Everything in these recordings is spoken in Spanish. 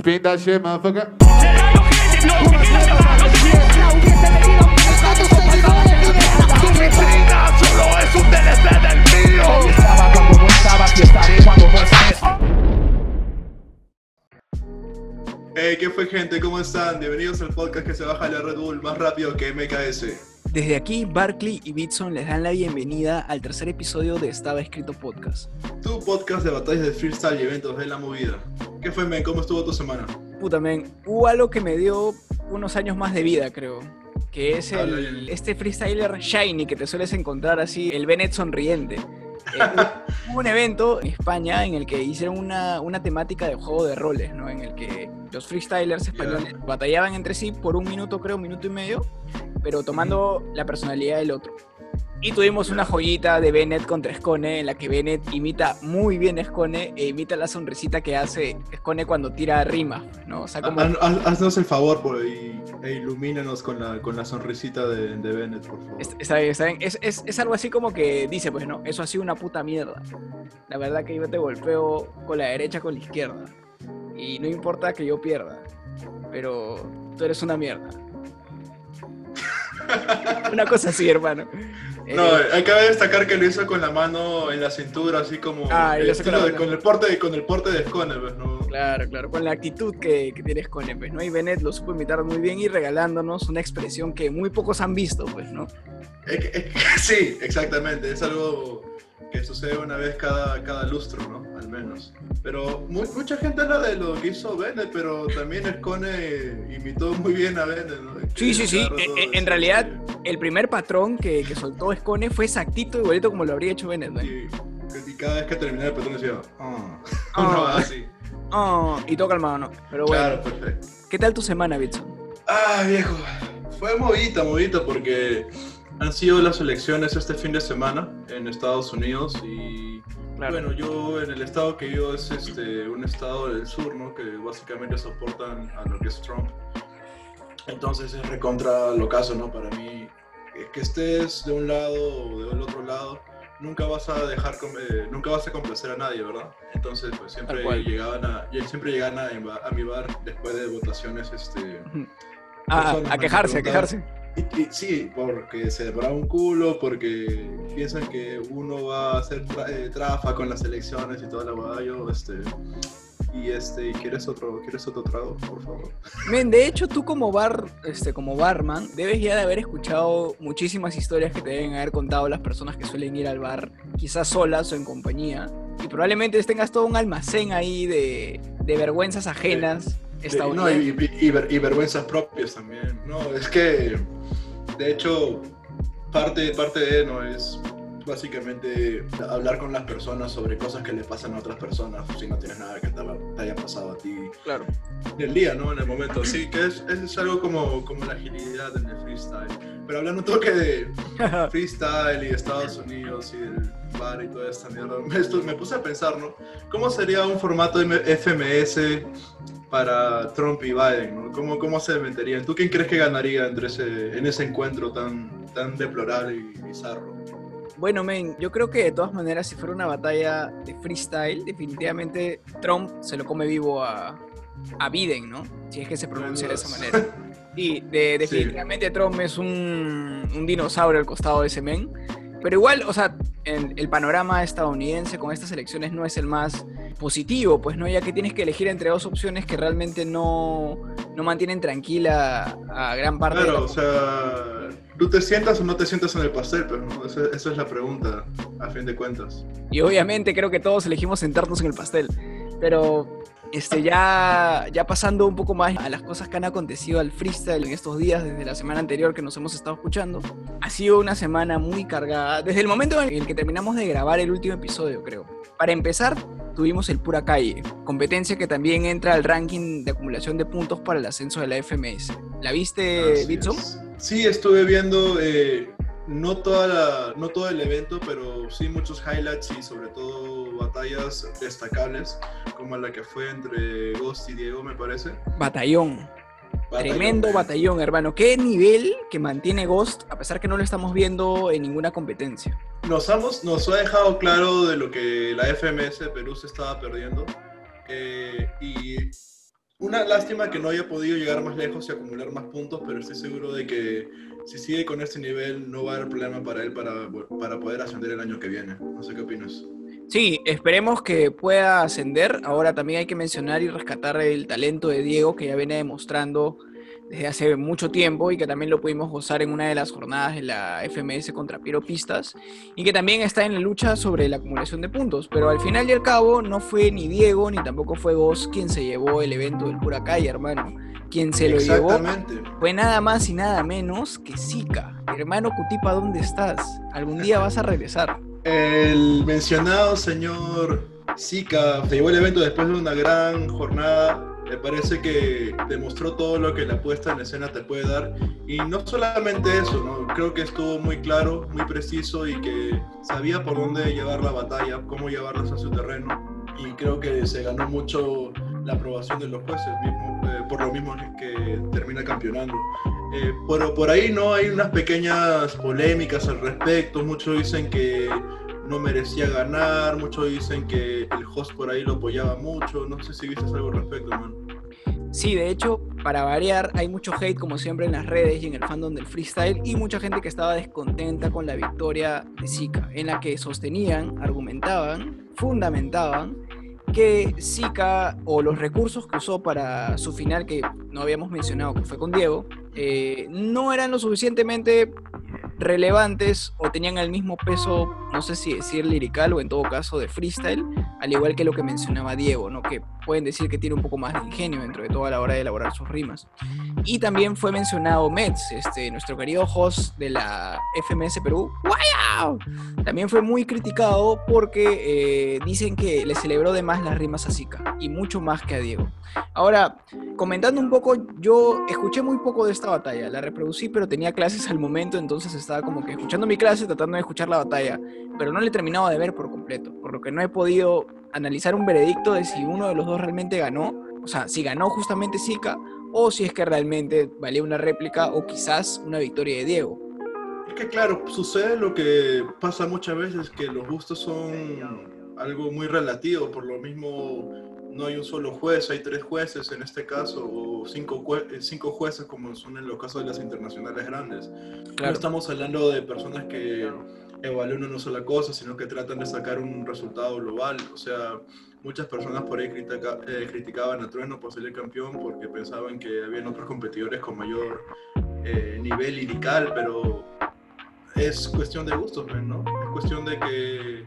Spin shit, motherfucker. Hey, ¿qué fue gente? ¿Cómo están? Bienvenidos al podcast que se baja la Red Bull más rápido que MKS. Desde aquí, Barkley y Bitson les dan la bienvenida al tercer episodio de Estaba Escrito Podcast. Tu podcast de batallas de freestyle y eventos de la movida. ¿Qué fue, men? ¿Cómo estuvo tu semana? Puta, men, hubo algo que me dio unos años más de vida, creo. Que es el, este freestyler shiny que te sueles encontrar así, el Bennett sonriente. Eh, hubo un evento en España en el que hicieron una, una temática de juego de roles, ¿no? En el que los freestylers españoles batallaban entre sí por un minuto, creo, un minuto y medio, pero tomando la personalidad del otro. Y tuvimos una joyita de Bennett contra Scone, en la que Bennett imita muy bien a Scone e imita la sonrisita que hace Scone cuando tira rima, ¿no? O sea, como... Haz- haz- Haznos el favor por, y, e ilumínanos con la, con la sonrisita de, de Bennett, por favor. Es- Está bien, está bien. Es, es- es algo así como que dice, pues, ¿no? Eso ha sido una puta mierda. La verdad que yo te golpeo con la derecha con la izquierda. Y no importa que yo pierda. Pero tú eres una mierda. una cosa así, hermano. No, Eh, hay que destacar que lo hizo con la mano en la cintura, así como Ah, hizo con la con, el porte, con el porte de Scone, pues, ¿no? Claro, claro, con la actitud que, que tienes con él, pues, ¿no? Y Bennett lo supo imitar muy bien y regalándonos una expresión que muy pocos han visto, pues, ¿no? Sí, exactamente. Es algo que sucede una vez cada, cada lustro, ¿no? Al menos. Pero mu- mucha gente habla de lo que hizo Bennett, pero también Scone imitó muy bien a Bennett, ¿no? Sí, sí, sí. Claro, E- todo e- eso, En realidad, el primer patrón que, que soltó Scone fue exactito, igualito como lo habría hecho Bennett, ¿no? Y, y cada vez que terminaba el patrón decía, ah, Ah. no, así. Oh, y toca el mano, ¿no? Pero bueno, Claro, perfecto. ¿qué tal tu semana, Bitson? Ah, viejo. Fue movida, movida, porque han sido las elecciones este fin de semana en Estados Unidos y Claro. Bueno, yo en el estado que yo es este, un estado del sur, ¿no? Que básicamente soportan a lo que es Trump. Entonces es recontra lo caso, ¿no? Para mí, que estés de un lado o del otro lado, nunca vas a dejar, eh, nunca vas a complacer a nadie, ¿verdad? Entonces, pues siempre llegaban a, siempre llegan a, a mi bar después de votaciones, este... Ah, a quejarse, a quejarse. Y, y sí, porque se devoraba un culo, porque piensan que uno va a hacer tra- eh, trafa con las elecciones y toda la hueá. Yo, este. Y este, ¿y ¿quieres otro, ¿quieres otro trago, por favor? Men, de hecho, tú como bar, este, como barman, debes ya de haber escuchado muchísimas historias que te deben haber contado las personas que suelen ir al bar, quizás solas o en compañía. Y probablemente tengas todo un almacén ahí de, de vergüenzas ajenas De- no, y, y- y ver- y vergüenzas propias también. No, es que, de hecho, parte, parte de no es básicamente hablar con las personas sobre cosas que le pasan a otras personas si no tienes nada que te, te haya pasado a ti Claro. en el día, ¿no? En el momento. Sí, que es, es algo como, como la agilidad en el freestyle. Pero hablando un toque de freestyle y Estados Unidos y el bar y toda esta mierda, me, esto- me puse a pensar, ¿no? ¿Cómo sería un formato M- FMS para Trump y Biden, ¿no? ¿Cómo, cómo se meterían? ¿Tú quién crees que ganaría entre ese, en ese encuentro tan, tan deplorable y bizarro? Bueno, men, yo creo que de todas maneras, si fuera una batalla de freestyle, definitivamente Trump se lo come vivo a, a Biden, ¿no? Si es que se pronuncia de esa manera. Y de- definitivamente Trump es un, un dinosaurio al costado de ese men. Pero igual, o sea, en el panorama estadounidense con estas elecciones no es el más positivo, pues no, ya que tienes que elegir entre dos opciones que realmente no, no mantienen tranquila a gran parte de la Claro, o sea, ¿tú te sientas o no te sientas en el pastel? Pero ¿no? esa, esa es la pregunta, a fin de cuentas. Y obviamente creo que todos elegimos sentarnos en el pastel. Pero este, ya, ya pasando un poco más a las cosas que han acontecido al freestyle en estos días, desde la semana anterior que nos hemos estado escuchando, ha sido una semana muy cargada. Desde el momento en el que terminamos de grabar el último episodio, creo. Para empezar, tuvimos el Pura Calle, competencia que también entra al ranking de acumulación de puntos para el ascenso de la FMS. ¿La viste, Bitson? Sí, estuve viendo eh, no, toda la, no todo el evento, pero sí muchos highlights y sobre todo batallas destacables, como la que fue entre Ghost y Diego, me parece. Batallón. Batallón, Tremendo batallón, hermano. Qué nivel que mantiene Ghost, a pesar que no lo estamos viendo en ninguna competencia. Nos, hemos- nos ha dejado claro de lo que la FMS Perú se estaba perdiendo. eh, y Una lástima que no haya podido llegar más lejos y acumular más puntos, pero estoy seguro de que si sigue con este nivel no va a haber problema para él para, para poder ascender el año que viene. No sé qué opinas. Sí, esperemos que pueda ascender. Ahora también hay que mencionar y rescatar el talento de Diego que ya viene demostrando desde hace mucho tiempo y que también lo pudimos gozar en una de las jornadas de la FMS contra Piero Pistas y que también está en la lucha sobre la acumulación de puntos. Pero al final y al cabo no fue ni Diego ni tampoco fue vos quien se llevó el evento del Pura Calle, hermano. Quien se lo llevó fue nada más y nada menos que Zika. Hermano Cutipa, ¿dónde estás? Algún día vas a regresar. El mencionado señor Zika se llevó el evento después de una gran jornada me parece que demostró todo lo que la puesta en escena te puede dar. Y no solamente eso, ¿no? creo que estuvo muy claro, muy preciso y que sabía por dónde llevar la batalla, cómo llevarla a su terreno. Y creo que se ganó mucho la aprobación de los jueces, mismo, eh, por lo mismo que termina campeonando. Eh, pero por ahí no hay unas pequeñas polémicas al respecto. Muchos dicen que no merecía ganar, muchos dicen que el host por ahí lo apoyaba mucho, no sé si viste algo al respecto, man. Sí, de hecho, para variar, hay mucho hate como siempre en las redes y en el fandom del freestyle y mucha gente que estaba descontenta con la victoria de Zika, en la que sostenían, argumentaban, fundamentaban que Zika o los recursos que usó para su final, que no habíamos mencionado que fue con Diego, eh, no eran lo suficientemente relevantes o tenían el mismo peso, no sé si decir lirical o en todo caso de freestyle, al igual que lo que mencionaba Diego, ¿no? que pueden decir que tiene un poco más de ingenio dentro de toda la hora de elaborar sus rimas. Y también fue mencionado Mets, este, nuestro querido host de la FMS Perú, ¡Wow! También fue muy criticado porque eh, dicen que le celebró de más las rimas a Zika y mucho más que a Diego. Ahora, comentando un poco, yo escuché muy poco de esta batalla, la reproducí, pero tenía clases al momento, entonces estaba como que escuchando mi clase, tratando de escuchar la batalla, pero no le terminaba de ver por completo, por lo que no he podido analizar un veredicto de si uno de los dos realmente ganó, o sea, si ganó justamente Zika, o si es que realmente valía una réplica o quizás una victoria de Diego. Es que claro, sucede lo que pasa muchas veces, que los gustos son algo muy relativo, por lo mismo no hay un solo juez, hay tres jueces en este caso, o cinco, eh, cinco jueces como son en los casos de las internacionales grandes. No estamos hablando de personas que evalúan una sola cosa, sino que tratan de sacar un resultado global. O sea, muchas personas por ahí eh, criticaban a Trueno por ser el campeón porque pensaban que habían otros competidores con mayor eh, nivel lirical, pero es cuestión de gustos, ¿no? Es cuestión de que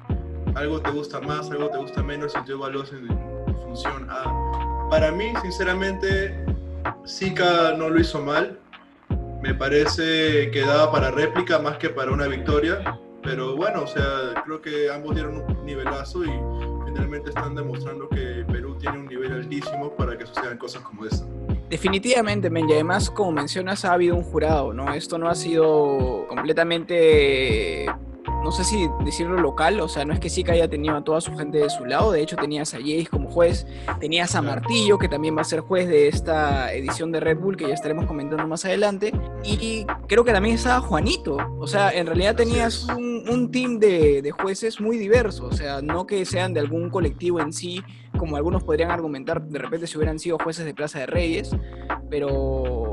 algo te gusta más, algo te gusta menos y tú evalúas en Para mí, sinceramente, Zika no lo hizo mal. Me parece que daba para réplica más que para una victoria. Pero bueno, o sea, creo que ambos dieron un nivelazo y finalmente están demostrando que Perú tiene un nivel altísimo para que sucedan cosas como esta. Definitivamente, men, y además, como mencionas, ha habido un jurado, ¿no? Esto no ha sido completamente no sé si decirlo local, o sea, no es que Zika haya tenido a toda su gente de su lado, de hecho tenías a Jace como juez, tenías a Martillo, que también va a ser juez de esta edición de Red Bull, que ya estaremos comentando más adelante, y creo que también estaba Juanito, o sea, en realidad tenías un, un team de, de, jueces muy diverso, o sea, no que sean de algún colectivo en sí, como algunos podrían argumentar de repente si hubieran sido jueces de Plaza de Reyes, pero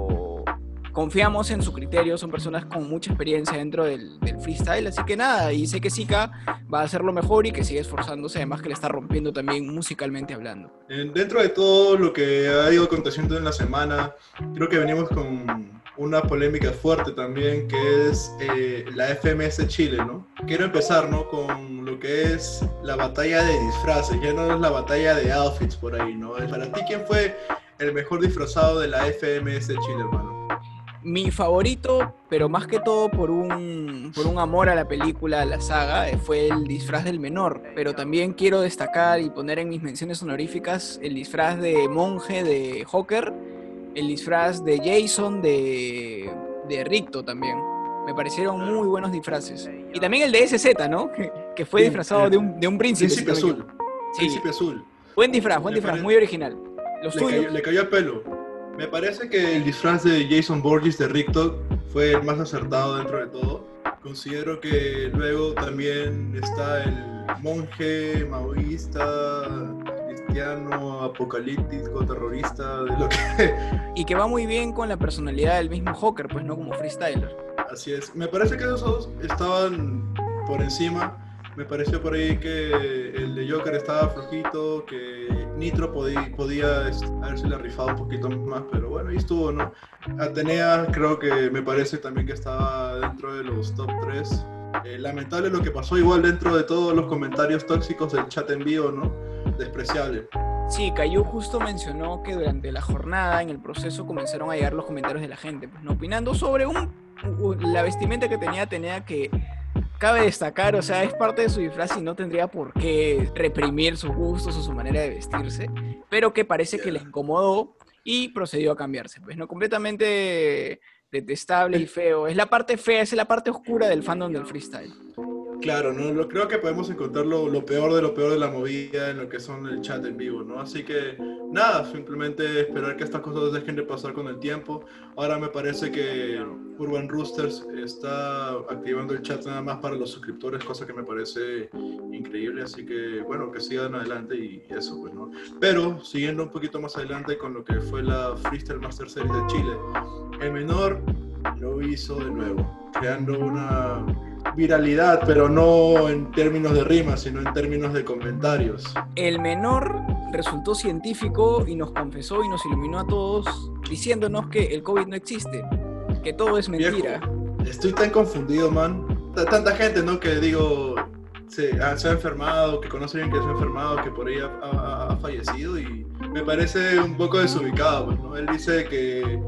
confiamos en su criterio, son personas con mucha experiencia dentro del, freestyle, así que nada, y sé que Zika va a hacerlo mejor y que sigue esforzándose, además que le está rompiendo también musicalmente hablando. dentro de todo lo que ha ido aconteciendo en la semana, creo que venimos con una polémica fuerte también, que es eh, la FMS Chile, ¿no? Quiero empezar, ¿no? Con lo que es la batalla de disfraces, ya no es la batalla de outfits por ahí, ¿no? Para ti, ¿quién fue el mejor disfrazado de la FMS Chile, hermano? Mi favorito, pero más que todo por un, por un amor a la película, a la saga, eh, fue el disfraz del menor. Pero también quiero destacar y poner en mis menciones honoríficas el disfraz de monje de Hawker, el disfraz de Jason de, de Ricto también. Me parecieron muy buenos disfraces. Y también el de SZ, ¿no? Que, fue disfrazado de un, de un príncipe. Príncipe azul. Príncipe azul. Buen disfraz, buen disfraz, muy original. Los le, cayó, le cayó el pelo. Me parece que el disfraz de Jason Borges de Ricktok fue el más acertado dentro de todo. Considero que luego también está el monje maoísta cristiano, apocalíptico, terrorista, de lo que... Y que va muy bien con la personalidad del mismo Joker, pues no como freestyler. Así es. Me parece que esos dos estaban por encima. Me pareció por ahí que el de Joker estaba flojito, que Nitro podía, podía este, haberse la rifado un poquito más, pero bueno, ahí estuvo, ¿no? Atenea creo que me parece también que estaba dentro de los top 3. Eh, lamentable lo que pasó igual dentro de todos los comentarios tóxicos del chat en vivo, ¿no? Despreciable. Sí, Cayu justo mencionó que durante la jornada, en el proceso, comenzaron a llegar los comentarios de la gente, pues, ¿no? opinando sobre un, la vestimenta que tenía Atenea que cabe destacar, o sea, es parte de su disfraz y no tendría por qué reprimir sus gustos o su manera de vestirse, pero que parece que le incomodó y procedió a cambiarse, pues no completamente detestable y feo. Es la parte fea, es la parte oscura del fandom del freestyle. Claro, ¿no? Lo, creo que podemos encontrar lo, peor de lo peor de la movida en lo que son el chat en vivo, ¿no? Así que nada, simplemente esperar que estas cosas dejen de pasar con el tiempo. Ahora me parece que Urban Roosters está activando el chat nada más para los suscriptores, cosa que me parece increíble. Así que bueno, que sigan adelante y eso, pues, ¿no? Pero siguiendo un poquito más adelante con lo que fue la Freestyle Master Series de Chile, el menor lo hizo de nuevo, creando una viralidad, pero no en términos de rimas, sino en términos de comentarios. El menor resultó científico y nos confesó y nos iluminó a todos diciéndonos que el COVID no existe, que todo es mentira. Viejo, estoy tan confundido, man. T- Tanta gente, ¿no? Que digo, se, ha- se ha enfermado, que conoce a alguien que se ha enfermado, que por ahí ha, ha- ha fallecido y me parece un poco desubicado, pues, ¿no? Él dice que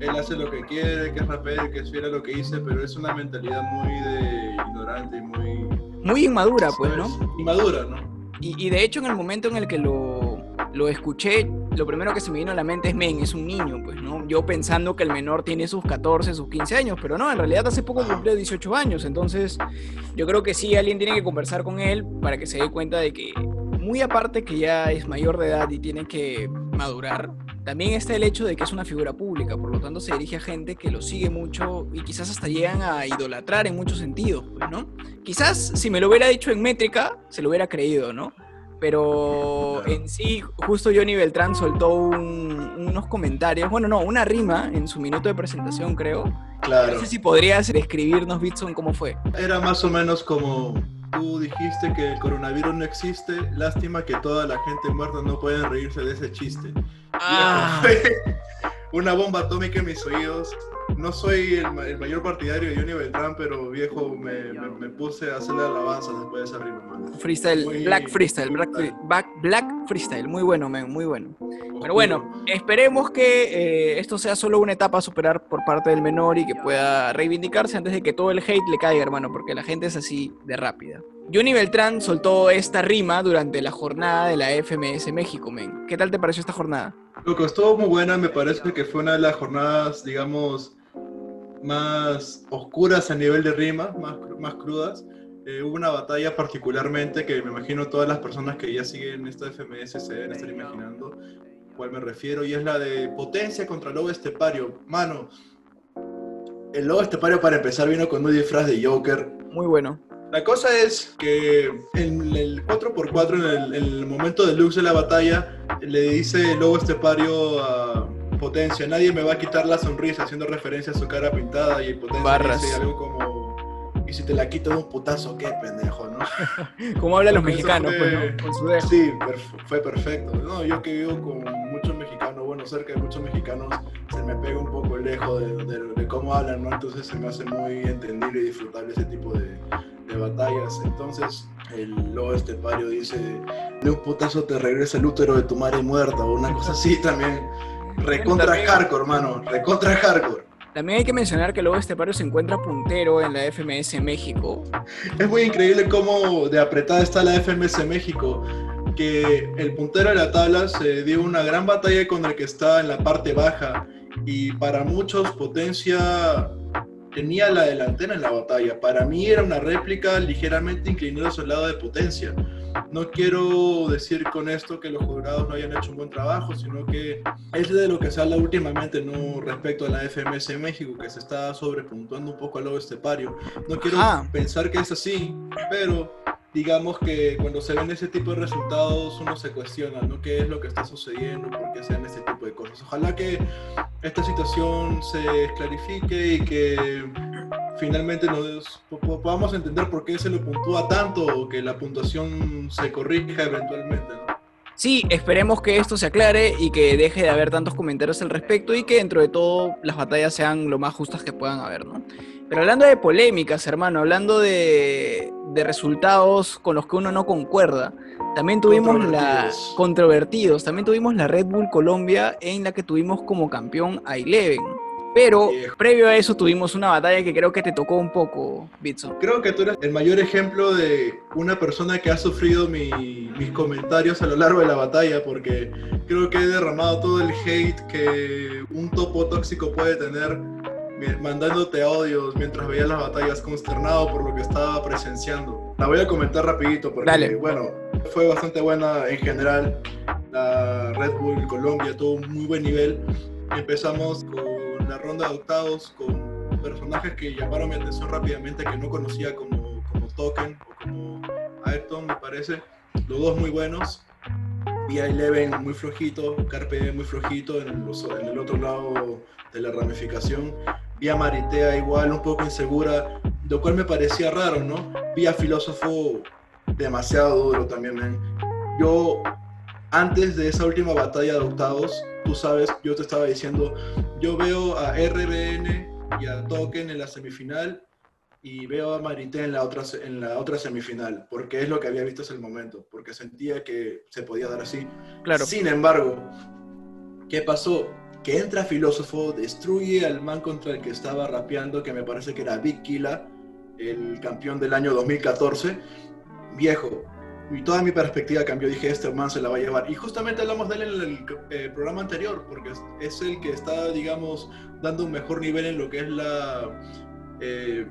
él hace lo que quiere, que es rapero, que es fiel a lo que dice, pero es una mentalidad muy de ignorante y muy... Muy inmadura, pues, ¿no? ¿sabes? Inmadura, ¿no? Y, y de hecho en el momento en el que lo, lo escuché, lo primero que se me vino a la mente es, men, es un niño, pues, ¿no? Yo pensando que el menor tiene sus 14, sus 15 años, pero no, en realidad hace poco cumplió 18 años, entonces yo creo que sí, alguien tiene que conversar con él para que se dé cuenta de que, muy aparte que ya es mayor de edad y tiene que madurar, también está el hecho de que es una figura pública, por lo tanto se dirige a gente que lo sigue mucho y quizás hasta llegan a idolatrar en muchos sentidos, pues, ¿no? Quizás si me lo hubiera dicho en métrica, se lo hubiera creído, ¿no? Pero en sí, justo Johnny Beltrán soltó un- unos comentarios, bueno, no, una rima en su minuto de presentación, creo. Claro. No sé si podrías describirnos, Bitson, cómo fue. Era más o menos como tú dijiste que el coronavirus no existe, lástima que toda la gente muerta no pueden reírse de ese chiste. Ah, una bomba atómica en mis oídos. No soy el, ma- el mayor partidario de Johnny Beltrán, pero viejo, me, me- me puse a hacerle alabanzas después de esa rima. Freestyle, Muy- Black Freestyle, Black, Black, Freestyle, muy bueno, men, muy bueno. Pero bueno, esperemos que eh, esto sea solo una etapa a superar por parte del menor y que pueda reivindicarse antes de que todo el hate le caiga, hermano, porque la gente es así de rápida. Johnny Beltrán soltó esta rima durante la jornada de la FMS México, men. ¿Qué tal te pareció esta jornada? Loco, estuvo muy buena, me parece que fue una de las jornadas, digamos, más oscuras a nivel de rima, más, más crudas. Eh, hubo una batalla particularmente que me imagino todas las personas que ya siguen esta FMS se deben estar imaginando cuál me refiero, y es la de potencia contra lobo estepario. Mano, el lobo estepario para empezar vino con un disfraz de Joker, Muy bueno. la cosa es que en el 4x4, en el, en el momento del lux de la batalla, le dice lobo estepario a Potencia, nadie me va a quitar la sonrisa, haciendo referencia a su cara pintada, y Potencia Barras. dice algo como, y si te la quito de un putazo, qué pendejo, ¿no? Como hablan los mexicanos, fue- pues, ¿no? Con su dejo. Sí, perf- fue perfecto. No, yo que vivo con muchos mexicanos, bueno, cerca de muchos mexicanos, se me pega un poco lejos de, de- de cómo hablan, ¿no? Entonces se me hace muy entendible y disfrutable ese tipo de, de batallas. Entonces el lobo estepario dice, de un putazo te regresa el útero de tu madre muerta, o una cosa así también. Recontra hardcore, hermano, recontra hardcore. También hay que mencionar que luego Estepario se encuentra puntero en la FMS México. Es muy increíble cómo de apretada está la FMS México, que el puntero de la tabla se dio una gran batalla con el que está en la parte baja y para muchos Potencia tenía la delantera en la batalla. Para mí era una réplica ligeramente inclinada hacia el lado de Potencia. No quiero decir con esto que los jurados no hayan hecho un buen trabajo, sino que es de lo que se habla últimamente no respecto a la FMS México, que se está sobrepuntuando un poco al lobo estepario. No quiero Ajá. pensar que es así, pero digamos que cuando se ven ese tipo de resultados uno se cuestiona, ¿no? ¿Qué es lo que está sucediendo? ¿Por qué se dan este tipo de cosas? Ojalá que esta situación se clarifique y que finalmente nos podamos entender por qué se lo puntúa tanto o que la puntuación se corrija eventualmente, ¿no? Sí, esperemos que esto se aclare y que deje de haber tantos comentarios al respecto y que dentro de todo las batallas sean lo más justas que puedan haber, ¿no? Pero hablando de polémicas, hermano, hablando de, de resultados con los que uno no concuerda, también tuvimos la controvertidos, también tuvimos la Red Bull Colombia en la que tuvimos como campeón a Eleven. Pero previo a eso tuvimos una batalla que creo que te tocó un poco, Bitson. Creo que tú eres el mayor ejemplo de una persona que ha sufrido mis comentarios a lo largo de la batalla, porque creo que he derramado todo el hate que un topo tóxico puede tener mandándote audios mientras veía las batallas consternado por lo que estaba presenciando. La voy a comentar rapidito porque, bueno, fue bastante buena en general. La Red Bull Colombia tuvo un muy buen nivel. Empezamos con la ronda de octavos con personajes que llamaron mi atención rápidamente que no conocía como, como Token o como Ayrton, me parece. Los dos muy buenos. Vi a Eleven muy flojito, Carpe muy flojito en el, en el otro lado de la ramificación. Vi a Maritea igual, un poco insegura, lo cual me parecía raro, ¿no? Vi a Filósofo demasiado duro también, Yo, antes de esa última batalla de octavos, tú sabes, yo te estaba diciendo, yo veo a RBN y a Token en la semifinal y veo a Marité en la otra, en la otra semifinal, porque es lo que había visto hasta el momento, porque sentía que se podía dar así. Claro. Sin embargo, ¿qué pasó? Que entra Filósofo, destruye al man contra el que estaba rapeando, que me parece que era Big Killa, el campeón del año 2014. Viejo, y toda mi perspectiva cambió. Dije, este man se la va a llevar. Y justamente hablamos de él en el eh, programa anterior, porque es, el que está, digamos, dando un mejor nivel en lo que es la, eh,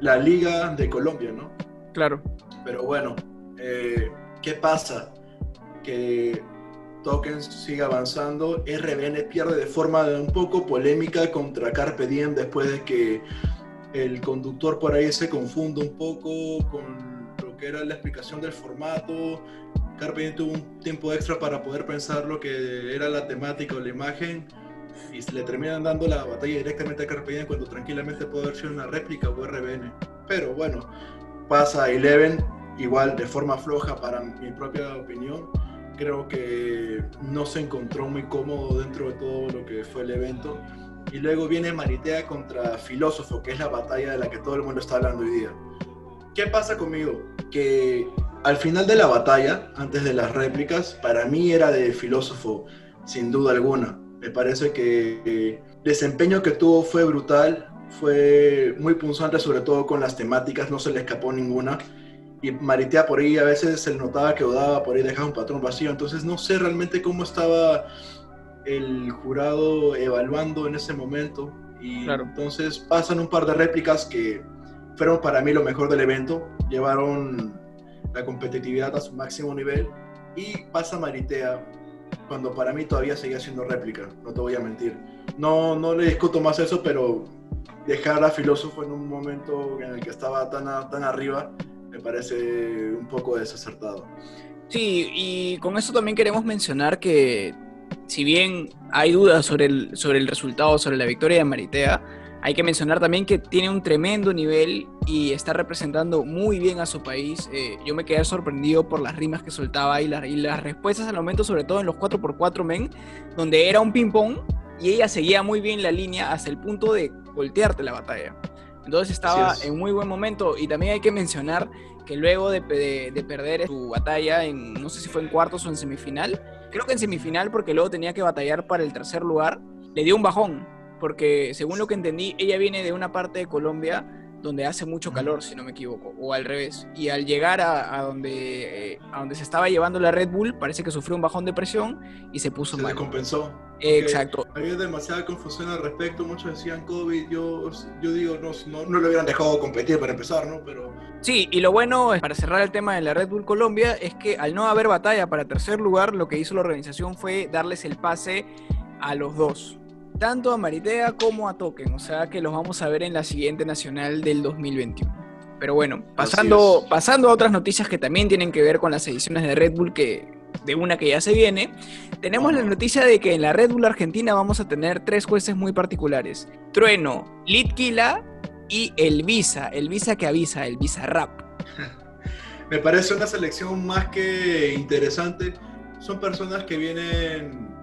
la Liga de Colombia, ¿no? Claro. Pero bueno, eh, ¿qué pasa? Que Tokens sigue avanzando. RBN pierde de forma un poco polémica contra Carpe Diem después de que el conductor por ahí se confunde un poco con que era la explicación del formato. Carpe tuvo un tiempo extra para poder pensar lo que era la temática o la imagen y le terminan dando la batalla directamente a Carpe cuando tranquilamente puede haber sido una réplica o RBN. Pero bueno, pasa a Eleven igual de forma floja para mi propia opinión. Creo que no se encontró muy cómodo dentro de todo lo que fue el evento. Y luego viene Maritea contra Filósofo, que es la batalla de la que todo el mundo está hablando hoy día. ¿Qué pasa conmigo? Que al final de la batalla, antes de las réplicas, para mí era de filósofo, sin duda alguna. Me parece que el desempeño que tuvo fue brutal, fue muy punzante, sobre todo con las temáticas, no se le escapó ninguna. Y Maritea por ahí a veces se notaba que Odaba por ahí dejaba un patrón vacío, entonces no sé realmente cómo estaba el jurado evaluando en ese momento. Y entonces pasan un par de réplicas que fueron para mí lo mejor del evento, llevaron la competitividad a su máximo nivel y pasa Maritea cuando para mí todavía seguía siendo réplica, no te voy a mentir. No, no le discuto más eso, pero dejar a Filósofo en un momento en el que estaba tan, tan arriba me parece un poco desacertado. Sí, y con eso también queremos mencionar que si bien hay dudas sobre el, sobre el resultado, sobre la victoria de Maritea, hay que mencionar también que tiene un tremendo nivel y está representando muy bien a su país. Eh, yo me quedé sorprendido por las rimas que soltaba y, y las respuestas al momento, sobre todo en los 4x4 men, donde era un ping-pong y ella seguía muy bien la línea hasta el punto de voltearte la batalla. Entonces estaba en muy buen momento y también hay que mencionar que luego de, de, perder su batalla en, no sé si fue en cuartos o en semifinal, creo que en semifinal porque luego tenía que batallar para el tercer lugar, le dio un bajón porque según lo que entendí, ella viene de una parte de Colombia donde hace mucho calor, si no me equivoco, o al revés. Y al llegar a, donde, eh, a donde se estaba llevando la Red Bull, parece que sufrió un bajón de presión y se puso se mal. Se compensó. Exacto. Había demasiada confusión al respecto, muchos decían COVID, yo, yo digo, no, no, no, le hubieran dejado competir para empezar, ¿no? Pero... Sí, y lo bueno, para cerrar el tema de la Red Bull Colombia, es que al no haber batalla para tercer lugar, lo que hizo la organización fue darles el pase a los dos tanto a Maritea como a Token, o sea que los vamos a ver en la siguiente nacional del 2021. Pero bueno, pasando, pasando a otras noticias que también tienen que ver con las ediciones de Red Bull, que de una que ya se viene, tenemos la noticia de que en la Red Bull Argentina vamos a tener tres jueces muy particulares. Trueno, Litquila y el Visa, el Visa que avisa, el Visa Rap. Me parece una selección más que interesante. Son personas que vienen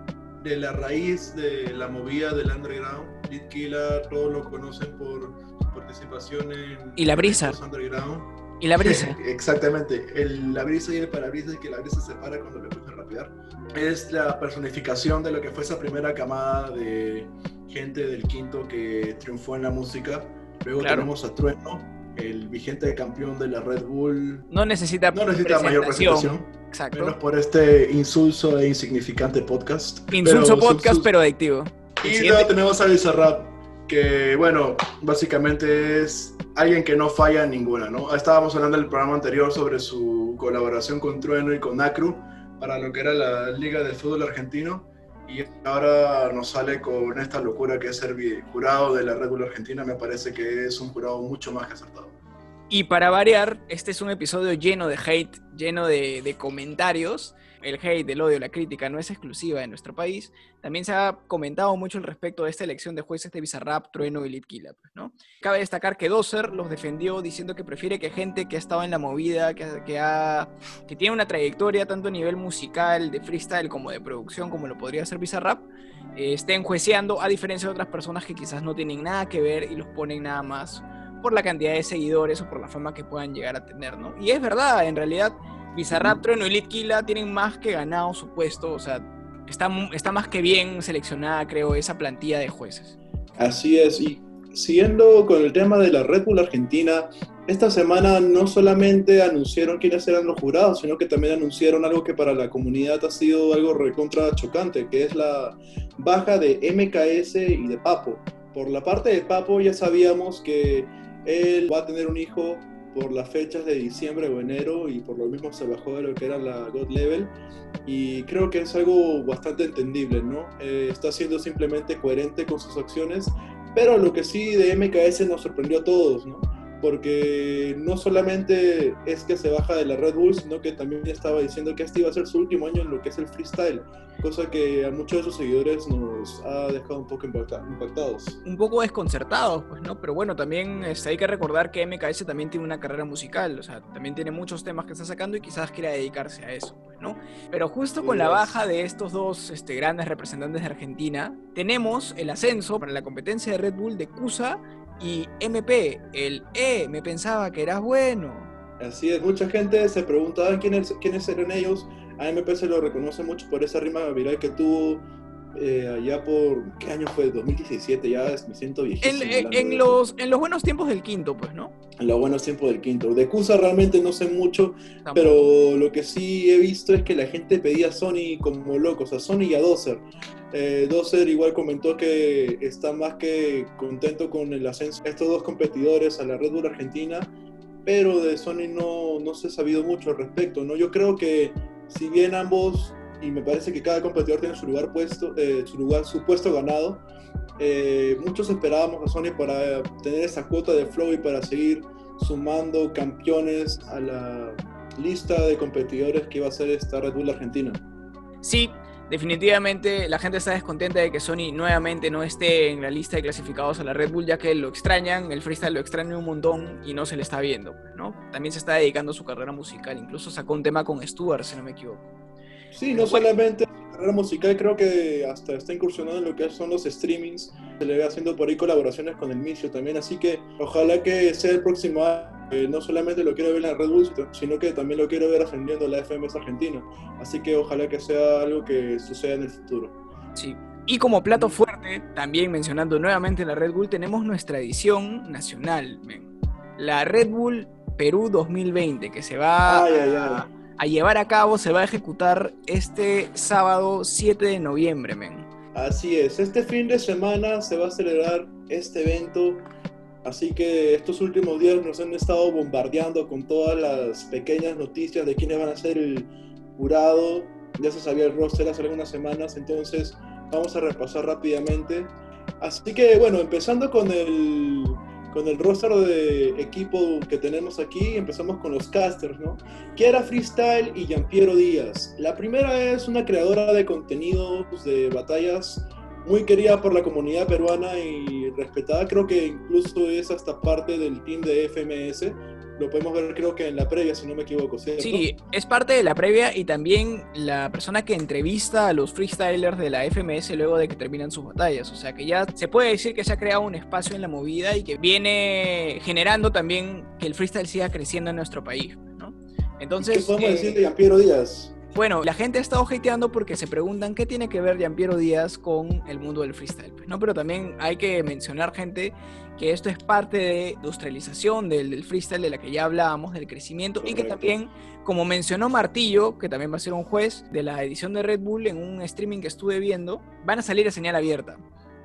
de la raíz de la movida del underground. Litquila, todos lo conocen por su participación en... Y la brisa. Underground. Y la brisa. Exactamente. El, la brisa y el parabrisas, que la brisa se para cuando le a rapear. Es la personificación de lo que fue esa primera camada de gente del quinto que triunfó en la música. Luego tenemos a Trueno, el vigente campeón de la Red Bull. No necesita, no necesita mayor presentación. Exacto. Menos por este insulso e insignificante podcast. Insulso podcast, pero adictivo. Y luego tenemos a Bizarrap, que bueno, básicamente es alguien que no falla en ninguna, ¿no? Estábamos hablando en el programa anterior sobre su colaboración con Trueno y con Acru para lo que era la Liga de Fútbol Argentino y ahora nos sale con esta locura que es ser jurado de la Red Bull Argentina, me parece que es un jurado mucho más que acertado. Y para variar, este es un episodio lleno de hate, lleno de, comentarios. El hate, el odio, la crítica no es exclusiva en nuestro país. También se ha comentado mucho al respecto de esta elección de jueces de Bizarrap, Trueno y Litquila. Pues, ¿no? Cabe destacar que Dozer los defendió diciendo que prefiere que gente que ha estado en la movida, que, ha, que tiene una trayectoria tanto a nivel musical, de freestyle, como de producción, como lo podría hacer Bizarrap, eh, estén jueceando, a diferencia de otras personas que quizás no tienen nada que ver y los ponen nada más por la cantidad de seguidores o por la fama que puedan llegar a tener, ¿no? Y es verdad, en realidad, Bizarrap, y Litkila tienen más que ganado su puesto, o sea, está, está más que bien seleccionada, creo, esa plantilla de jueces. Así es, y siguiendo con el tema de la Red Bull Argentina, esta semana no solamente anunciaron quiénes eran los jurados, sino que también anunciaron algo que para la comunidad ha sido algo recontra chocante, que es la baja de MKS y de Papo. Por la parte de Papo ya sabíamos que él va a tener un hijo por las fechas de diciembre o enero y por lo mismo se bajó de lo que era la God Level y creo que es algo bastante entendible, ¿no? Eh, está siendo simplemente coherente con sus acciones, pero lo que sí de MKS nos sorprendió a todos, ¿no? Porque no solamente es que se baja de la Red Bull, sino que también estaba diciendo que este iba a ser su último año en lo que es el freestyle, cosa que a muchos de sus seguidores nos ha dejado un poco impactados. Un poco desconcertados, pues, ¿no? Pero bueno, también este, hay que recordar que MKS también tiene una carrera musical, o sea, también tiene muchos temas que está sacando y quizás quiera dedicarse a eso, pues, ¿no? Pero justo con la baja de estos dos este, grandes representantes de Argentina, tenemos el ascenso para la competencia de Red Bull de Cusa y MP, el E, me pensaba que eras bueno. Así es, mucha gente se preguntaba quiénes, quiénes eran ellos. A MP se lo reconoce mucho por esa rima viral que tuvo eh, allá por, ¿qué año fue? 2017, ya me siento viejísimo. En, los, en los buenos tiempos del quinto, pues, ¿no? En los buenos tiempos del quinto. De Cusa realmente no sé mucho, pero lo que sí he visto es que la gente pedía a Sony como locos, a Sony y a Dozer. Eh, Dozer igual comentó que está más que contento con el ascenso de estos dos competidores a la Red Bull Argentina, pero de Sony no, no se ha sabido mucho al respecto, ¿no? Yo creo que si bien ambos y me parece que cada competidor tiene su lugar puesto, eh, su lugar, su puesto ganado. Eh, muchos esperábamos a Sony para tener esa cuota de flow y para seguir sumando campeones a la lista de competidores que iba a ser esta Red Bull Argentina. Sí, definitivamente la gente está descontenta de que Sony nuevamente no esté en la lista de clasificados a la Red Bull, ya que lo extrañan, el freestyle lo extraña un montón y no se le está viendo, ¿no? También se está dedicando a su carrera musical, incluso sacó un tema con Stuart, si no me equivoco. Sí, no solamente carrera musical, creo que hasta está incursionando en lo que son los streamings. Se le ve haciendo por ahí colaboraciones con el Micio también. Así que ojalá que sea el próximo año. no solamente lo quiero ver en la Red Bull, sino que también lo quiero ver ascendiendo a la FMS Argentina. Así que ojalá que sea algo que suceda en el futuro. Sí. Y como plato fuerte, también mencionando nuevamente la Red Bull, tenemos nuestra edición nacional, la Red Bull Perú 2020, que se va a a llevar a cabo se va a ejecutar este sábado 7 de noviembre, men. Así es, este fin de semana se va a celebrar este evento, así que estos últimos días nos han estado bombardeando con todas las pequeñas noticias de quiénes van a ser el jurado, ya se sabía el roster hace algunas semanas, entonces vamos a repasar rápidamente. Así que bueno, empezando con el con el roster de equipo que tenemos aquí, empezamos con los casters, ¿no? Kiara Freestyle y Giampiero Díaz. La primera es una creadora de contenidos de batallas muy querida por la comunidad peruana y respetada. Creo que incluso es hasta parte del team de FMS. Lo podemos ver creo que en la previa, si no me equivoco, ¿cierto? Sí, es parte de la previa y también la persona que entrevista a los freestylers de la FMS luego de que terminan sus batallas. O sea que ya se puede decir que se ha creado un espacio en la movida y que viene generando también que el freestyle siga creciendo en nuestro país. ¿no? Entonces, ¿Qué podemos eh, decir de Giampiero Díaz? Bueno, la gente ha estado hateando porque se preguntan qué tiene que ver Giampiero Díaz con el mundo del freestyle. pues, ¿no? Pero también hay que mencionar, gente, que esto es parte de industrialización del, del freestyle de la que ya hablábamos, del crecimiento, y que también, como mencionó Martillo, que también va a ser un juez de la edición de Red Bull en un streaming que estuve viendo, van a salir a señal abierta.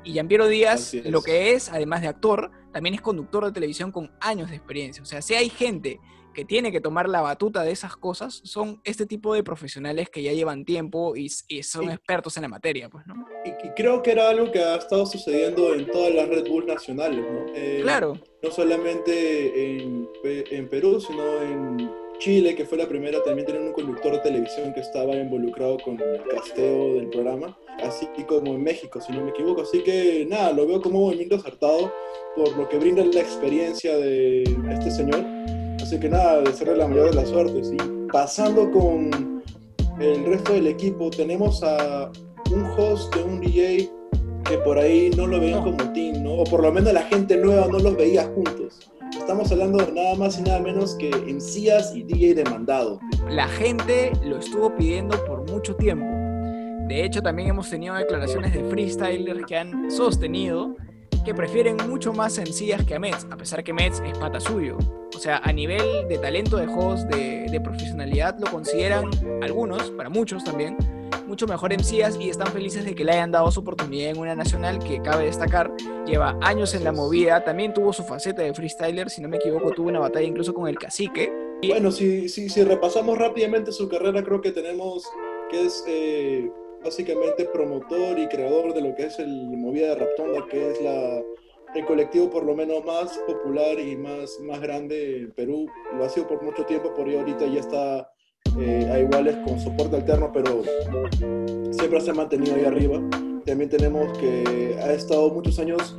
Y Giampiero Díaz, lo que es, además de actor, también es conductor de televisión con años de experiencia. O sea, si hay gente que tiene que tomar la batuta de esas cosas, son este tipo de profesionales que ya llevan tiempo y, y son Y- expertos en la materia, pues, ¿no? Y, y creo que era algo que ha estado sucediendo en todas las Red Bull nacionales, ¿no? Eh, Claro, No solamente en, en Perú, sino en Chile, que fue la primera, también tenían un conductor de televisión que estaba involucrado con el casteo del programa, así como en México, si no me equivoco. Así que nada, lo veo como un movimiento acertado por lo que brinda la experiencia de este señor. Que nada, desearle la mayor de las suertes. Y pasando con el resto del equipo, tenemos a un host de un DJ que por ahí no lo veían como team, ¿no? O por lo menos la gente nueva no los veía juntos. Estamos hablando de nada más y nada menos que MCAS y DJ demandado. la gente lo estuvo pidiendo por mucho tiempo. De hecho, también hemos tenido declaraciones de freestylers que han sostenido que prefieren mucho más sencillas que a Mets, a pesar que Mets es pata suyo. O sea, a nivel de talento de host, de, profesionalidad, lo consideran algunos, para muchos también, mucho mejor MCs y están felices de que le hayan dado su oportunidad en una nacional que cabe destacar, lleva años en la movida, también tuvo su faceta de freestyler, si no me equivoco, tuvo una batalla incluso con el cacique. Y- Bueno, si, si, si repasamos rápidamente su carrera, creo que tenemos que es eh, básicamente promotor y creador de lo que es el Movida de Raptonda, que es la, el colectivo por lo menos más popular y más, más grande en Perú. Lo ha sido por mucho tiempo, por ahí ahorita ya está eh, a iguales con soporte alterno, pero siempre se ha mantenido ahí arriba. También tenemos que ha estado muchos años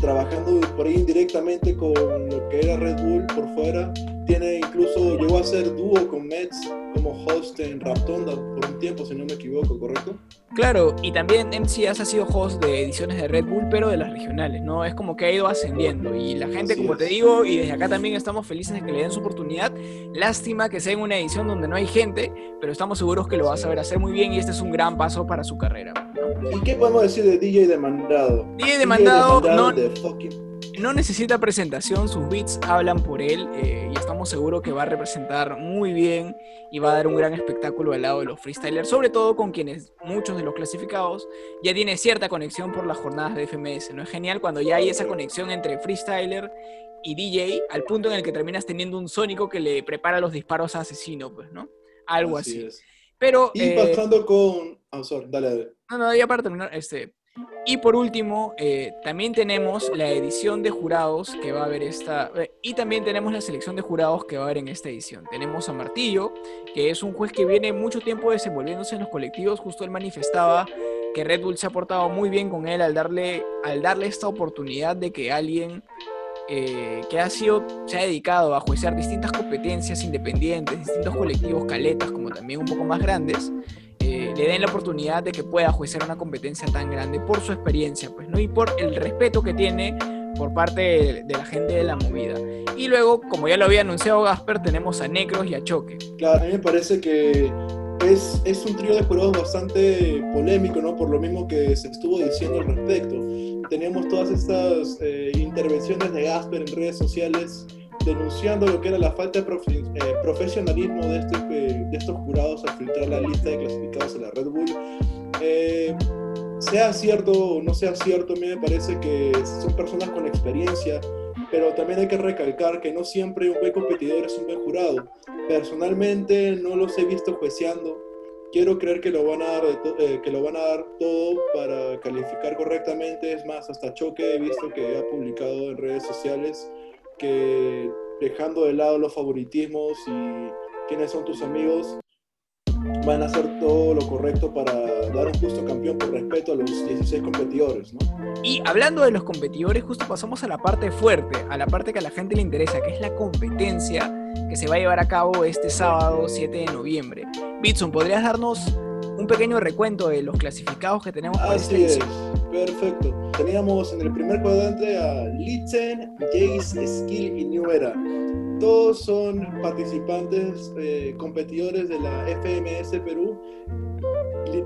trabajando por ahí indirectamente con lo que era Red Bull por fuera. Tiene incluso, llegó a ser dúo con Mets como host en Raptonda por un tiempo, si no me equivoco, ¿correcto? Claro, y también MCAS ha sido host de ediciones de Red Bull, pero de las regionales, ¿no? Es como que ha ido ascendiendo. Y la gente, Así como es. te digo, y desde acá también estamos felices de que le den su oportunidad. Lástima que sea en una edición donde no hay gente, pero estamos seguros que lo va a saber hacer muy bien y este es un gran paso para su carrera. ¿no? ¿Y qué podemos decir de DJ Demandado? DJ Demandado no- de fucking- No necesita presentación, sus beats hablan por él eh, y estamos seguros que va a representar muy bien y va a dar un gran espectáculo al lado de los freestylers, sobre todo con quienes muchos de los clasificados ya tiene cierta conexión por las jornadas de FMS. ¿no? Es genial cuando ya hay esa conexión entre freestyler y DJ al punto en el que terminas teniendo un sónico que le prepara los disparos a asesino, pues, ¿no? Algo así. es. Pero Y eh, pasando con... Ah, sorry, dale, dale. no, no, ya para terminar, este. Y por último, eh, también tenemos la edición de jurados que va a haber esta. eh, y también tenemos la selección de jurados que va a haber en esta edición. Tenemos a Martillo, que es un juez que viene mucho tiempo desenvolviéndose en los colectivos. Justo él manifestaba que Red Bull se ha portado muy bien con él al darle, al darle esta oportunidad de que alguien eh, que ha sido, se ha dedicado a juiciar distintas competencias independientes, distintos colectivos, caletas, como también un poco más grandes, eh, le den la oportunidad de que pueda juiciar una competencia tan grande por su experiencia, pues, ¿no? Y por el respeto que tiene por parte de, la gente de la movida. Y luego, como ya lo había anunciado Gasper, tenemos a Necros y a Choque. Claro, a mí me parece que es, es un trío de jurados bastante polémico, ¿no? Por lo mismo que se estuvo diciendo al respecto. Teníamos todas estas eh, intervenciones de Gasper en redes sociales denunciando lo que era la falta de profe- eh, profesionalismo de, este, de estos jurados al filtrar la lista de clasificados en la Red Bull. Eh, sea cierto o no sea cierto, a mí me parece que son personas con experiencia, pero también hay que recalcar que no siempre un buen competidor es un buen jurado. Personalmente no los he visto jueceando, quiero creer que lo van a dar, eh, que lo van a dar todo para calificar correctamente. Es más, hasta Choque he visto que ha publicado en redes sociales que dejando de lado los favoritismos y quiénes son tus amigos, van a hacer todo lo correcto para dar un justo campeón por respeto a los 16 competidores, ¿no? Y hablando de los competidores, justo pasamos a la parte fuerte, a la parte que a la gente le interesa, que es la competencia que se va a llevar a cabo este sábado 7 de noviembre. Bitson, ¿podrías darnos un pequeño recuento de los clasificados que tenemos para esta Así es, edición? perfecto. Teníamos en el primer cuadrante a Litzen, Jace, Skill y New Era. Todos son participantes, eh, competidores de la FMS Perú.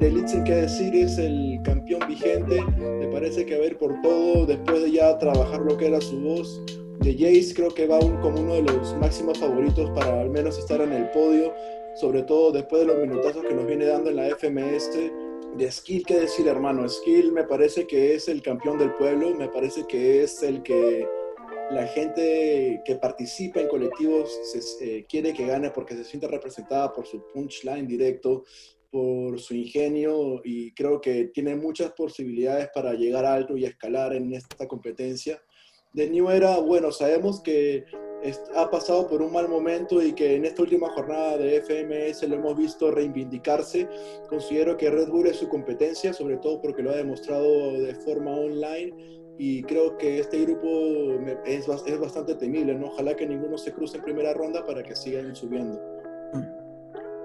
De Litzen, que decir, es el campeón vigente. Me parece que va a ir por todo después de ya trabajar lo que era su voz. De Jace creo que va un- como uno de los máximos favoritos para al menos estar en el podio, sobre todo después de los minutazos que nos viene dando en la FMS de Skill, ¿qué decir, hermano? Skill me parece que es el campeón del pueblo, me parece que es el que la gente que participa en colectivos eh, quiere que gane porque se siente representada por su punchline directo, por su ingenio y creo que tiene muchas posibilidades para llegar alto y escalar en esta competencia. De New Era, bueno, sabemos que ha pasado por un mal momento y que en esta última jornada de FMS lo hemos visto reivindicarse. Considero que Red Bull es su competencia, sobre todo porque lo ha demostrado de forma online y creo que este grupo es, bas- es bastante temible, ¿no? Ojalá que ninguno se cruce en primera ronda para que sigan subiendo.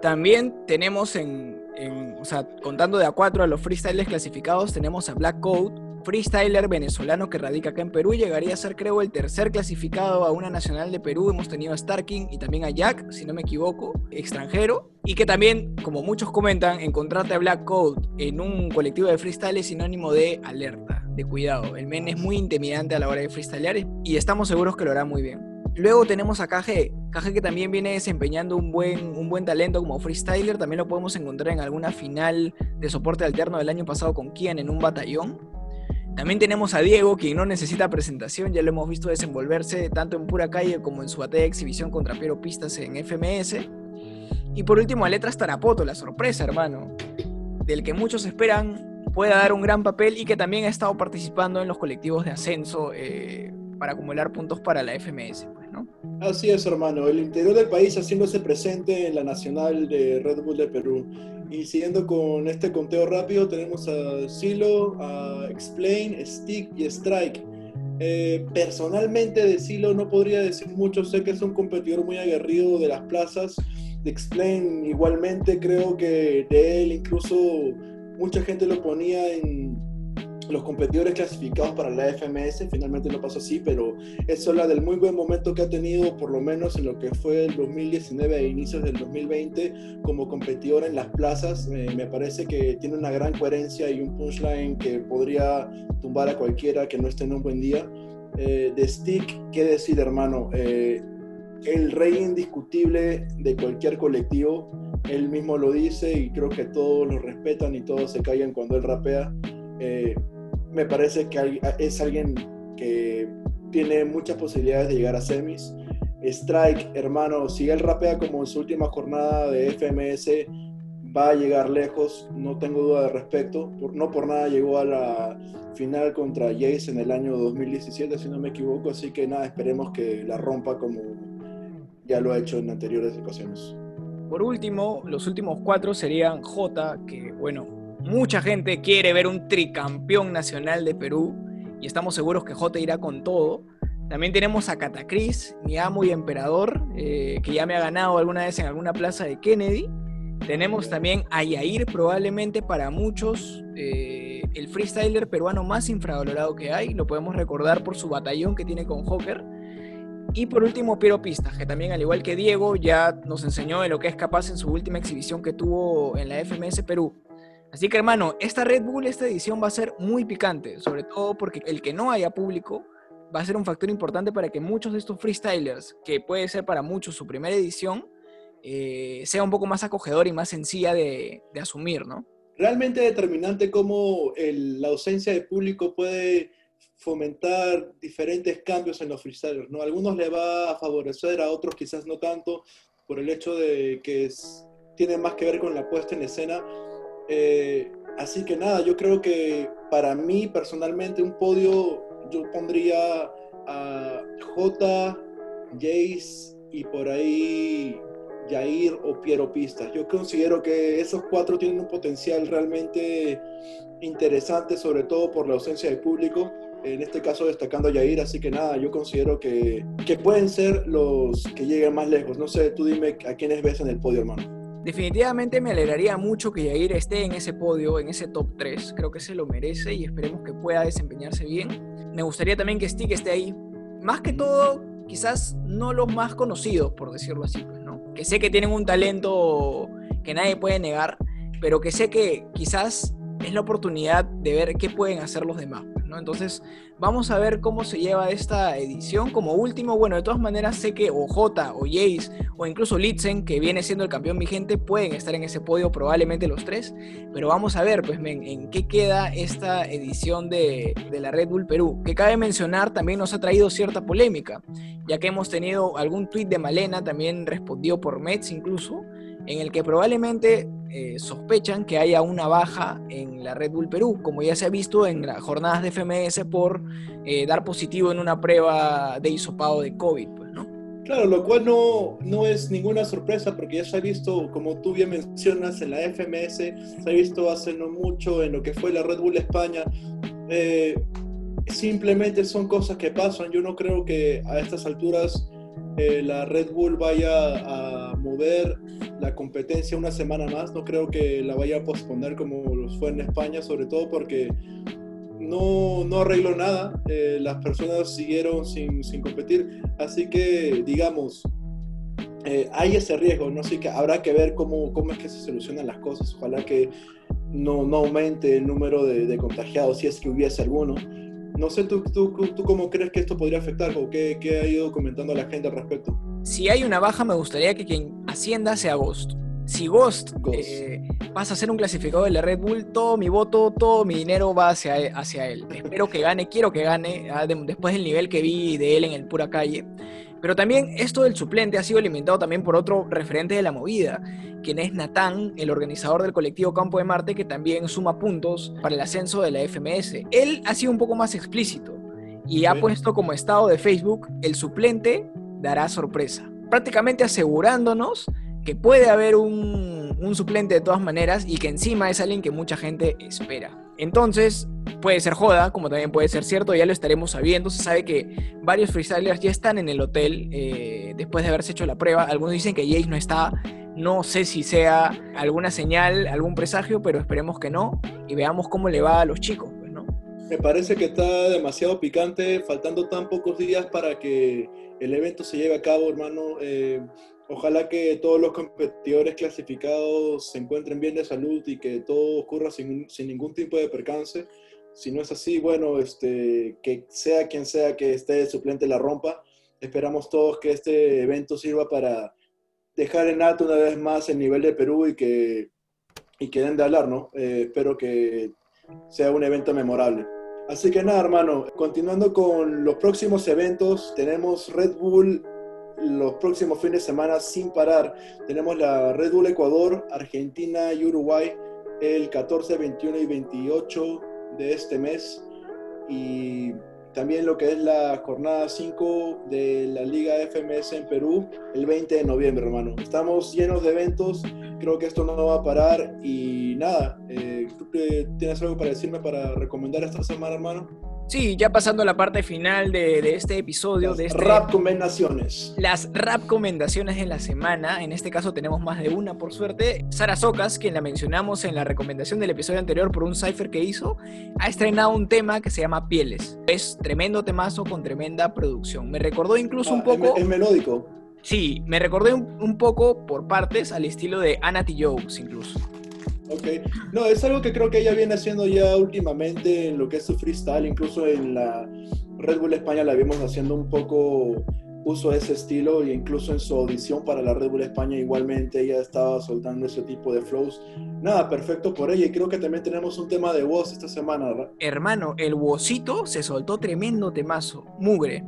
También tenemos en, en- o sea, contando de a cuatro a los freestylers clasificados, tenemos a Black Code, freestyler venezolano que radica acá en Perú, llegaría a ser creo el tercer clasificado a una nacional de Perú. Hemos tenido a Starking y también a Jack, si no me equivoco, extranjero, y que también, como muchos comentan, encontrarte a Black Code en un colectivo de freestyle es sinónimo de alerta, de cuidado. El men es muy intimidante a la hora de freestylear y estamos seguros que lo hará muy bien. Luego tenemos a KG, KG que también viene desempeñando un buen, un buen talento como freestyler, también lo podemos encontrar en alguna final de soporte alterno del año pasado con Kian en un batallón. También tenemos a Diego, quien no necesita presentación, ya lo hemos visto desenvolverse tanto en pura calle como en su batalla exhibición contra Piero Pistas en FMS. Y por último a Letras Tarapoto, la sorpresa, hermano, del que muchos esperan pueda dar un gran papel y que también ha estado participando en los colectivos de ascenso eh, para acumular puntos para la FMS, pues, ¿no? Así es, hermano. El interior del país haciéndose presente en la nacional de Red Bull de Perú. Y siguiendo con este conteo rápido, tenemos a Silo, a Explain, Stick y Strike. Eh, personalmente de Silo no podría decir mucho, sé que es un competidor muy aguerrido de las plazas. Explain igualmente creo que de él incluso mucha gente lo ponía en los competidores clasificados para la FMS, finalmente no pasó así, pero eso habla del muy buen momento que ha tenido, por lo menos en lo que fue el 2019 e inicios del 2020, como competidor en las plazas. Eh, me parece que tiene una gran coherencia y un punchline que podría tumbar a cualquiera que no esté en un buen día. Eh, de Stick, ¿qué decir, hermano? Eh, el rey indiscutible de cualquier colectivo. Él mismo lo dice y creo que todos lo respetan y todos se callan cuando él rapea. Eh, me parece que es alguien que tiene muchas posibilidades de llegar a semis. Strike, hermano, si él rapea como en su última jornada de FMS, va a llegar lejos, no tengo duda de respecto. No por nada llegó a la final contra Jace en el año 2017, si no me equivoco, así que nada, esperemos que la rompa como ya lo ha hecho en anteriores ocasiones. Por último, los últimos cuatro serían J, que bueno, mucha gente quiere ver un tricampeón nacional de Perú y estamos seguros que J irá con todo. También tenemos a Catacris, mi amo y emperador, eh, que ya me ha ganado alguna vez en alguna plaza de Kennedy. Tenemos también a Yair, probablemente para muchos eh, el freestyler peruano más infravalorado que hay. Lo podemos recordar por su batallón que tiene con Joker. Y por último, Piero Pistas, que también, al igual que Diego, ya nos enseñó de lo que es capaz en su última exhibición que tuvo en la FMS Perú. Así que, hermano, esta Red Bull, esta edición va a ser muy picante, sobre todo porque el que no haya público va a ser un factor importante para que muchos de estos freestylers, que puede ser para muchos su primera edición, eh, sea un poco más acogedor y más sencilla de, asumir, ¿no? realmente determinante cómo la ausencia de público puede fomentar diferentes cambios en los freestylers, ¿no? Algunos le va a favorecer, a otros quizás no tanto, por el hecho de que es- tiene más que ver con la puesta en escena. Eh, así que nada, yo creo que para mí personalmente un podio yo pondría a J, Jace y por ahí Jair o Piero Pistas. Yo considero que esos cuatro tienen un potencial realmente interesante, sobre todo por la ausencia de público. En este caso destacando a Jair, así que nada, yo considero que, que pueden ser los que lleguen más lejos. No sé, tú dime a quiénes ves en el podio, hermano. Definitivamente me alegraría mucho que Jair esté en ese podio, en ese top 3. Creo que se lo merece y esperemos que pueda desempeñarse bien. Me gustaría también que Stick esté ahí. Más que todo, quizás no los más conocidos, por decirlo así, pues, ¿no? Que sé que tienen un talento que nadie puede negar, pero que sé que quizás es la oportunidad de ver qué pueden hacer los demás. ¿No? Entonces, vamos a ver cómo se lleva esta edición. Como último, bueno, de todas maneras sé que o J o Jace o incluso Litzen, que viene siendo el campeón vigente, pueden estar en ese podio, probablemente los tres. Pero vamos a ver, pues, men, en qué queda esta edición de, de la Red Bull Perú. Que cabe mencionar, también nos ha traído cierta polémica, ya que hemos tenido algún tweet de Malena, también respondió por Mets incluso, en el que probablemente eh, sospechan que haya una baja en la Red Bull Perú, como ya se ha visto en las jornadas de FMS por eh, dar positivo en una prueba de hisopado de COVID, pues, ¿no? Claro, lo cual no, no es ninguna sorpresa porque ya se ha visto, como tú bien mencionas, en la FMS, se ha visto hace no mucho en lo que fue la Red Bull España. Eh, simplemente son cosas que pasan. Yo no creo que a estas alturas la Red Bull vaya a mover la competencia una semana más. No creo que la vaya a posponer como los fue en España, sobre todo porque no, no arregló nada. Eh, las personas siguieron sin, sin, competir. Así que, digamos, eh, hay ese riesgo. ¿no? Así que habrá que ver cómo, cómo es que se solucionan las cosas. Ojalá que no, no aumente el número de contagiados, si es que hubiese alguno. No sé, ¿tú, tú, tú cómo crees que esto podría afectar o qué, qué, ha ido comentando la gente al respecto? Si hay una baja, me gustaría que quien ascienda sea Ghost. Si Ghost, Ghost. Eh, pasa a ser un clasificado de la Red Bull, todo mi voto, todo mi dinero va hacia, hacia él. Espero que gane, quiero que gane, ah, de, después del nivel que vi de él en el pura calle. Pero también esto del suplente ha sido alimentado también por otro referente de la movida, quien es Natán, el organizador del colectivo Campo de Marte, que también suma puntos para el ascenso de la FMS. Él ha sido un poco más explícito y ha puesto como estado de Facebook, el suplente dará sorpresa, prácticamente asegurándonos que puede haber un, un, suplente de todas maneras y que encima es alguien que mucha gente espera. Entonces, puede ser joda, como también puede ser cierto, ya lo estaremos sabiendo. Se sabe que varios freestylers ya están en el hotel eh, después de haberse hecho la prueba. Algunos dicen que Jace no está. No sé si sea alguna señal, algún presagio, pero esperemos que no. Y veamos cómo le va a los chicos. Pues, ¿no? Me parece que está demasiado picante, faltando tan pocos días para que el evento se lleve a cabo, hermano. Eh, Ojalá que todos los competidores clasificados se encuentren bien de salud y que todo ocurra sin, sin, ningún tipo de percance. Si no es así, bueno, este, que sea quien sea que esté suplente la rompa. Esperamos todos que este evento sirva para dejar en alto una vez más el nivel de Perú y que, y que den de hablar, ¿no? Eh, espero que sea un evento memorable. Así que nada, hermano, continuando con los próximos eventos, tenemos Red Bull los próximos fines de semana sin parar. Tenemos la Red Bull Ecuador, Argentina y Uruguay el 14, 21 y 28 de este mes. Y también lo que es la jornada 5 de la Liga FMS en Perú el 20 de noviembre, hermano. Estamos llenos de eventos, creo que esto no va a parar y nada, eh, ¿tú tienes algo para decirme para recomendar esta semana, hermano? Sí, ya pasando a la parte final de, de este episodio. Las de este, recomendaciones. Las rap recomendaciones de la semana. En este caso tenemos más de una, por suerte. Sara Socas, quien la mencionamos en la recomendación del episodio anterior por un cipher que hizo, ha estrenado un tema que se llama Pieles. Es tremendo temazo con tremenda producción. Me recordó incluso ah, un poco... Es, es melódico. Sí, me recordé un, un, poco por partes al estilo de Anna T. Jokes incluso. Ok, no, es algo que creo que ella viene haciendo ya últimamente en lo que es su freestyle, incluso en la Red Bull España la vimos haciendo un poco uso de ese estilo e incluso en su audición para la Red Bull España igualmente ella estaba soltando ese tipo de flows. Nada, perfecto por ella y creo que también tenemos un tema de voz esta semana, ¿verdad? Hermano, el vozito se soltó tremendo temazo, mugre.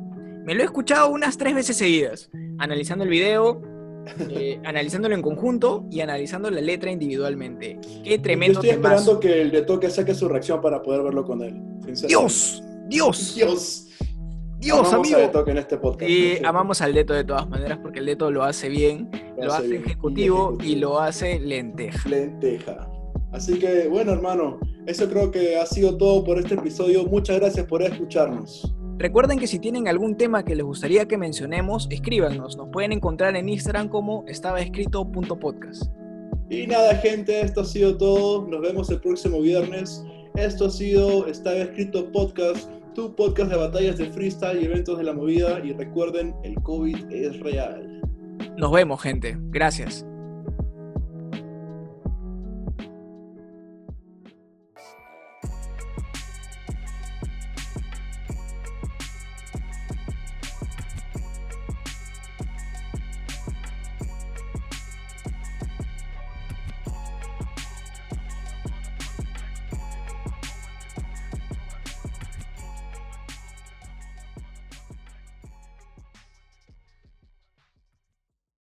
Me lo he escuchado unas tres veces seguidas, analizando el video, eh, analizándolo en conjunto y analizando la letra individualmente. Qué Yo tremendo estoy temazo. esperando que el de toque saque su reacción para poder verlo con él. ¡Dios! ¡Dios! Dios. ¡Dios, Amamos amigo! De toque en este podcast. Y cierto. amamos al Leto de todas maneras porque el Leto lo hace bien, lo hace bien. ejecutivo y ejecutivo. lo hace lenteja. lenteja. Así que, bueno, hermano, eso creo que ha sido todo por este episodio. Muchas gracias por escucharnos. Recuerden que si tienen algún tema que les gustaría que mencionemos, escríbanos. Nos pueden encontrar en Instagram como estabaescrito.podcast. Y nada, gente, esto ha sido todo. Nos vemos el próximo viernes. Esto ha sido Estaba Escrito Podcast, tu podcast de batallas de freestyle y eventos de la movida. Y recuerden, el COVID es real. Nos vemos, gente. Gracias.